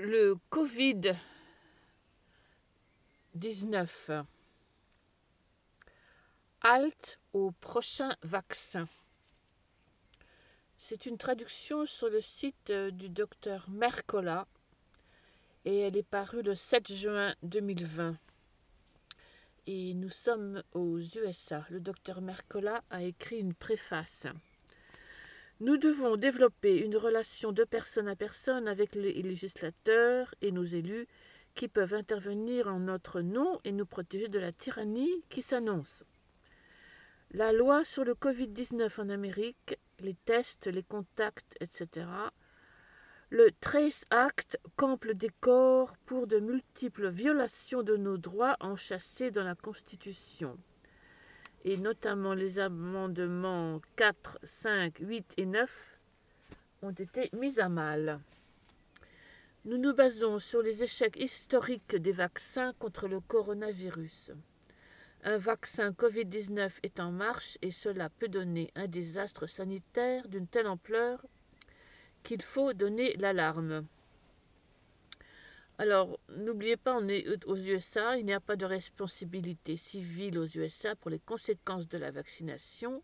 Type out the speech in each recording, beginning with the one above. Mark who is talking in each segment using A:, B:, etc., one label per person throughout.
A: le Covid-19. Halte au prochain vaccin. C'est une traduction sur le site euh, du docteur Mercola et elle est parue le 7 juin 2020. Et nous sommes aux USA. Le docteur Mercola a écrit une préface. Nous devons développer une relation de personne à personne avec les législateurs et nos élus qui peuvent intervenir en notre nom et nous protéger de la tyrannie qui s'annonce. La loi sur le Covid-19 en Amérique, les tests, les contacts, etc. Le Trace Act campe le décor pour de multiples violations de nos droits enchâssés dans la Constitution et notamment les amendements 4, 5, 8 et 9 ont été mis à mal. Nous nous basons sur les échecs historiques des vaccins contre le coronavirus. Un vaccin Covid-19 est en marche et cela peut donner un désastre sanitaire d'une telle ampleur qu'il faut donner l'alarme. Alors, n'oubliez pas, on est aux USA, il n'y a pas de responsabilité civile aux USA pour les conséquences de la vaccination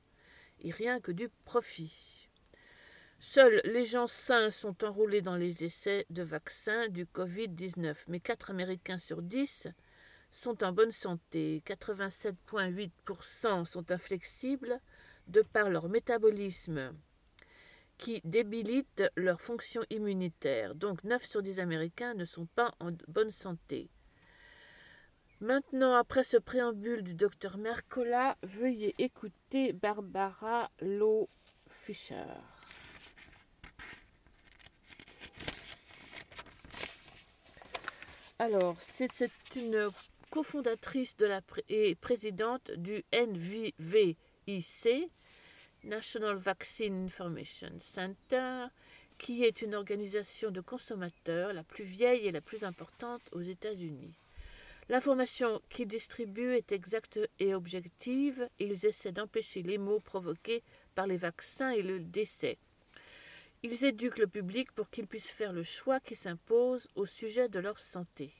A: et rien que du profit. Seuls les gens sains sont enrôlés dans les essais de vaccins du Covid-19, mais 4 Américains sur 10 sont en bonne santé. 87,8% sont inflexibles de par leur métabolisme qui débilitent leur fonction immunitaire. Donc 9 sur 10 Américains ne sont pas en bonne santé. Maintenant, après ce préambule du docteur Mercola, veuillez écouter Barbara Lowe Fischer. Alors, c'est une cofondatrice de la et présidente du NVVIC, National Vaccine Information Center, qui est une organisation de consommateurs la plus vieille et la plus importante aux États-Unis. L'information qu'ils distribuent est exacte et objective. Ils essaient d'empêcher les maux provoqués par les vaccins et le décès. Ils éduquent le public pour qu'il puisse faire le choix qui s'impose au sujet de leur santé.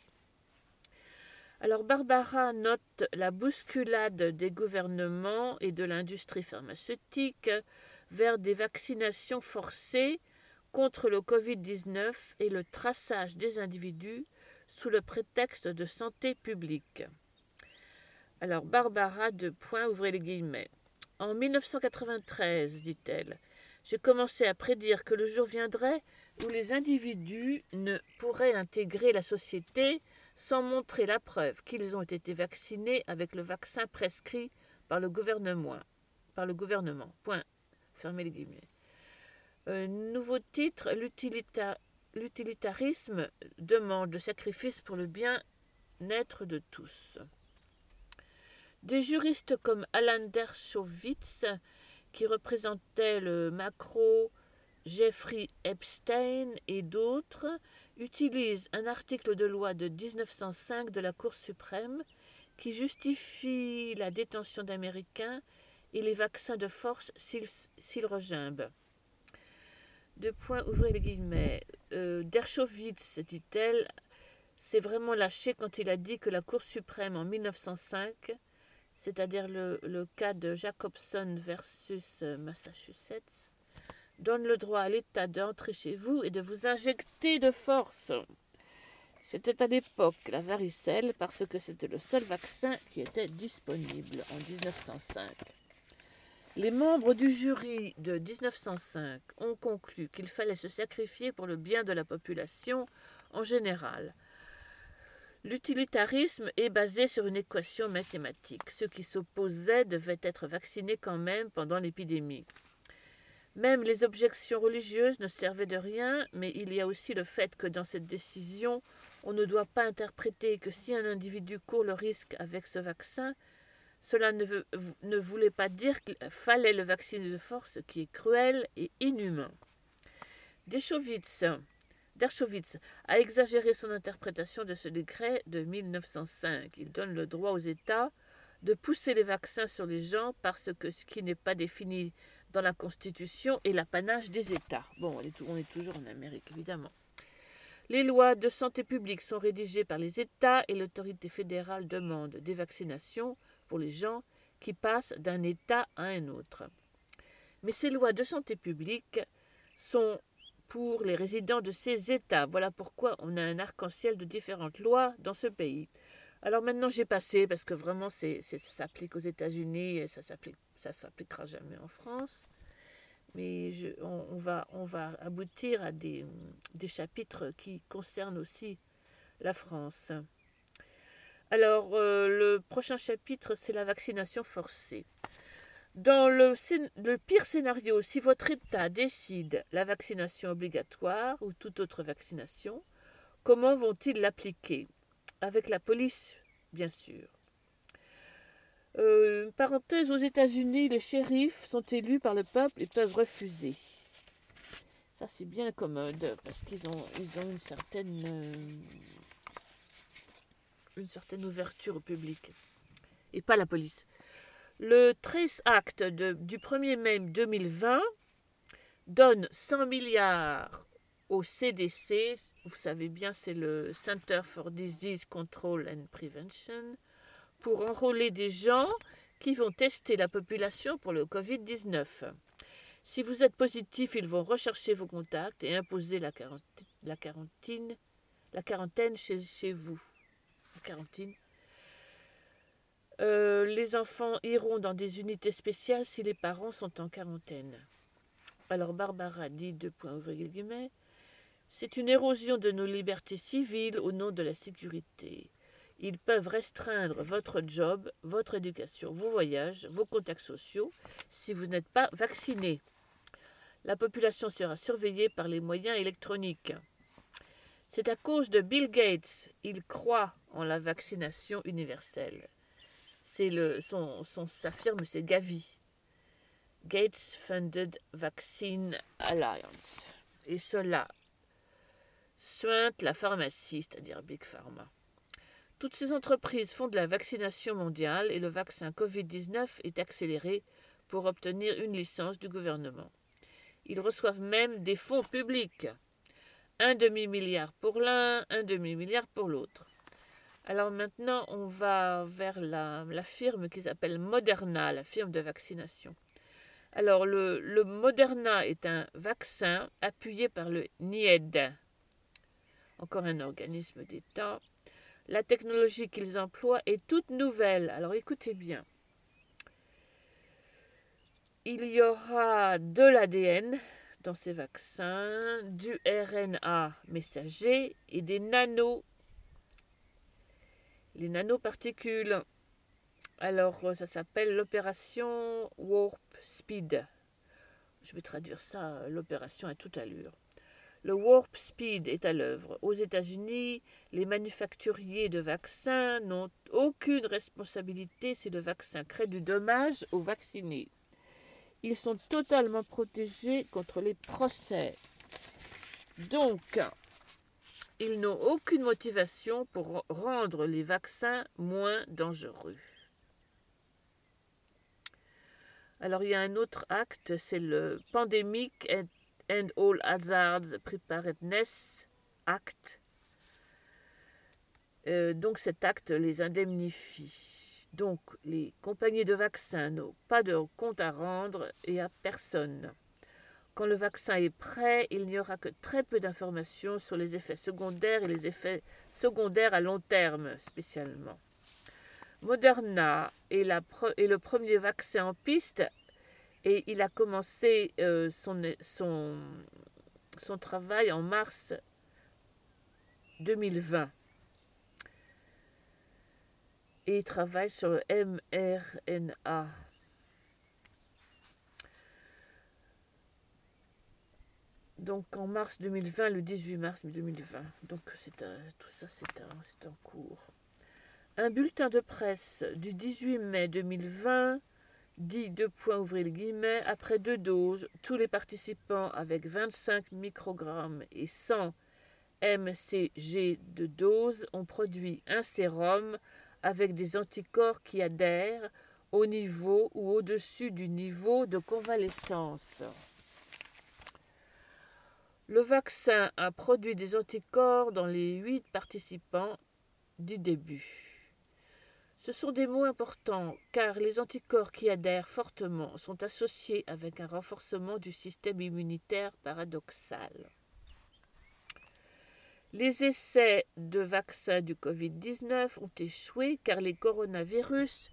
A: Alors Barbara note la bousculade des gouvernements et de l'industrie pharmaceutique vers des vaccinations forcées contre le Covid-19 et le traçage des individus sous le prétexte de santé publique. Alors Barbara de point ouvrez les guillemets. En 1993, dit-elle, j'ai commencé à prédire que le jour viendrait où les individus ne pourraient intégrer la société sans montrer la preuve qu'ils ont été vaccinés avec le vaccin prescrit par le gouvernement. Point. Fermez les guillemets. Euh, nouveau titre L'utilitarisme demande le sacrifice pour le bien-être de tous. Des juristes comme Alan Dershowitz, qui représentait le macro, Jeffrey Epstein et d'autres, utilise un article de loi de 1905 de la Cour suprême qui justifie la détention d'Américains et les vaccins de force s'ils regimbent. De point, ouvrez les guillemets. Euh, Dershowitz, dit-elle, s'est vraiment lâché quand il a dit que la Cour suprême en 1905, c'est-à-dire le, le cas de Jacobson versus Massachusetts, donne le droit à l'État d'entrer chez vous et de vous injecter de force. C'était à l'époque la varicelle parce que c'était le seul vaccin qui était disponible en 1905. Les membres du jury de 1905 ont conclu qu'il fallait se sacrifier pour le bien de la population en général. L'utilitarisme est basé sur une équation mathématique. Ceux qui s'opposaient devaient être vaccinés quand même pendant l'épidémie. Même les objections religieuses ne servaient de rien, mais il y a aussi le fait que dans cette décision, on ne doit pas interpréter que si un individu court le risque avec ce vaccin, cela ne, ne voulait pas dire qu'il fallait le vacciner de force, qui est cruel et inhumain. Dershowitz a exagéré son interprétation de ce décret de 1905. Il donne le droit aux États de pousser les vaccins sur les gens parce que ce qui n'est pas défini dans la Constitution et l'apanage des États. Bon, on est toujours en Amérique, évidemment. Les lois de santé publique sont rédigées par les États et l'autorité fédérale demande des vaccinations pour les gens qui passent d'un État à un autre. Mais ces lois de santé publique sont pour les résidents de ces États. Voilà pourquoi on a un arc-en-ciel de différentes lois dans ce pays. Alors maintenant j'ai passé parce que vraiment c'est, ça s'applique aux États-Unis et ça s'applique ça s'appliquera jamais en France. Mais je, on, va, aboutir à des, chapitres qui concernent aussi la France. Alors, euh, le prochain chapitre, c'est la vaccination forcée. Dans le, pire scénario, si votre État décide la vaccination obligatoire ou toute autre vaccination, comment vont-ils l'appliquer? Avec la police, bien sûr. Euh, parenthèse, aux États-Unis, les shérifs sont élus par le peuple et peuvent refuser. Ça, c'est bien commode parce qu'ils ont, une certaine, euh, une certaine ouverture au public et pas la police. Le Trace Act du 1er mai 2020 donne 100 milliards au CDC. Vous savez bien, c'est le Center for Disease Control and Prevention pour enrôler des gens qui vont tester la population pour le Covid-19. Si vous êtes positif, ils vont rechercher vos contacts et imposer la, quarantaine, la quarantaine chez, chez vous. Euh, les enfants iront dans des unités spéciales si les parents sont en quarantaine. Alors Barbara dit, deux points guillemets, c'est une érosion de nos libertés civiles au nom de la sécurité. Ils peuvent restreindre votre job, votre éducation, vos voyages, vos contacts sociaux si vous n'êtes pas vacciné. La population sera surveillée par les moyens électroniques. C'est à cause de Bill Gates. Il croit en la vaccination universelle. C'est le son, son sa firme, c'est Gavi. Gates Funded Vaccine Alliance. Et cela sointe la pharmacie, c'est-à-dire Big Pharma. Toutes ces entreprises font de la vaccination mondiale et le vaccin Covid-19 est accéléré pour obtenir une licence du gouvernement. Ils reçoivent même des fonds publics. Un demi-milliard pour l'un, un demi-milliard pour l'autre. Alors maintenant, on va vers la, firme qui s'appelle Moderna, la firme de vaccination. Alors le, le Moderna est un vaccin appuyé par le NIED, encore un organisme d'État la technologie qu'ils emploient est toute nouvelle. Alors écoutez bien. Il y aura de l'ADN dans ces vaccins, du RNA messager et des nanos. Les nanoparticules. Alors ça s'appelle l'opération Warp Speed. Je vais traduire ça, l'opération à toute allure. Le Warp Speed est à l'œuvre. Aux États-Unis, les manufacturiers de vaccins n'ont aucune responsabilité si le vaccin crée du dommage aux vaccinés. Ils sont totalement protégés contre les procès. Donc, ils n'ont aucune motivation pour rendre les vaccins moins dangereux. Alors il y a un autre acte, c'est le Pandemic and All Hazards Preparedness Act. Euh, donc cet acte les indemnifie. Donc les compagnies de vaccins n'ont pas de compte à rendre et à personne. Quand le vaccin est prêt, il n'y aura que très peu d'informations sur les effets secondaires et les effets secondaires à long terme spécialement. Moderna est le premier vaccin en piste et il a commencé euh, son, son, travail en mars 2020. Et il travaille sur le mRNA. Donc en mars 2020, le 18 mars 2020. Donc c'est tout ça c'est en cours. Un bulletin de presse du 18 mai 2020 dit deux points ouvrir les guillemets, après deux doses, tous les participants avec 25 microgrammes et 100 mcg de dose ont produit un sérum avec des anticorps qui adhèrent au niveau ou au-dessus du niveau de convalescence. Le vaccin a produit des anticorps dans les huit participants du début. Ce sont des mots importants car les anticorps qui adhèrent fortement sont associés avec un renforcement du système immunitaire paradoxal. Les essais de vaccins du Covid-19 ont échoué car les coronavirus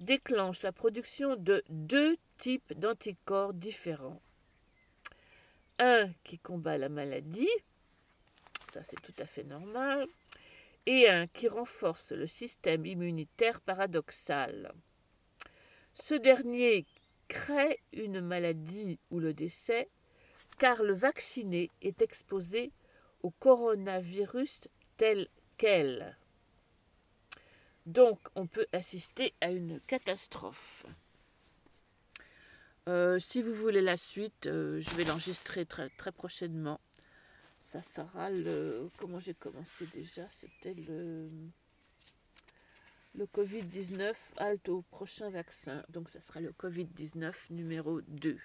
A: déclenchent la production de deux types d'anticorps différents. Un qui combat la maladie, ça c'est tout à fait normal, et un qui renforce le système immunitaire paradoxal. Ce dernier crée une maladie ou le décès car le vacciné est exposé au coronavirus tel quel. Donc on peut assister à une catastrophe. Euh, si vous voulez la suite, euh, je vais l'enregistrer très, très prochainement ça sera le. Comment j'ai commencé déjà C'était le. Le Covid-19, halte au prochain vaccin. Donc, ça sera le Covid-19 numéro 2.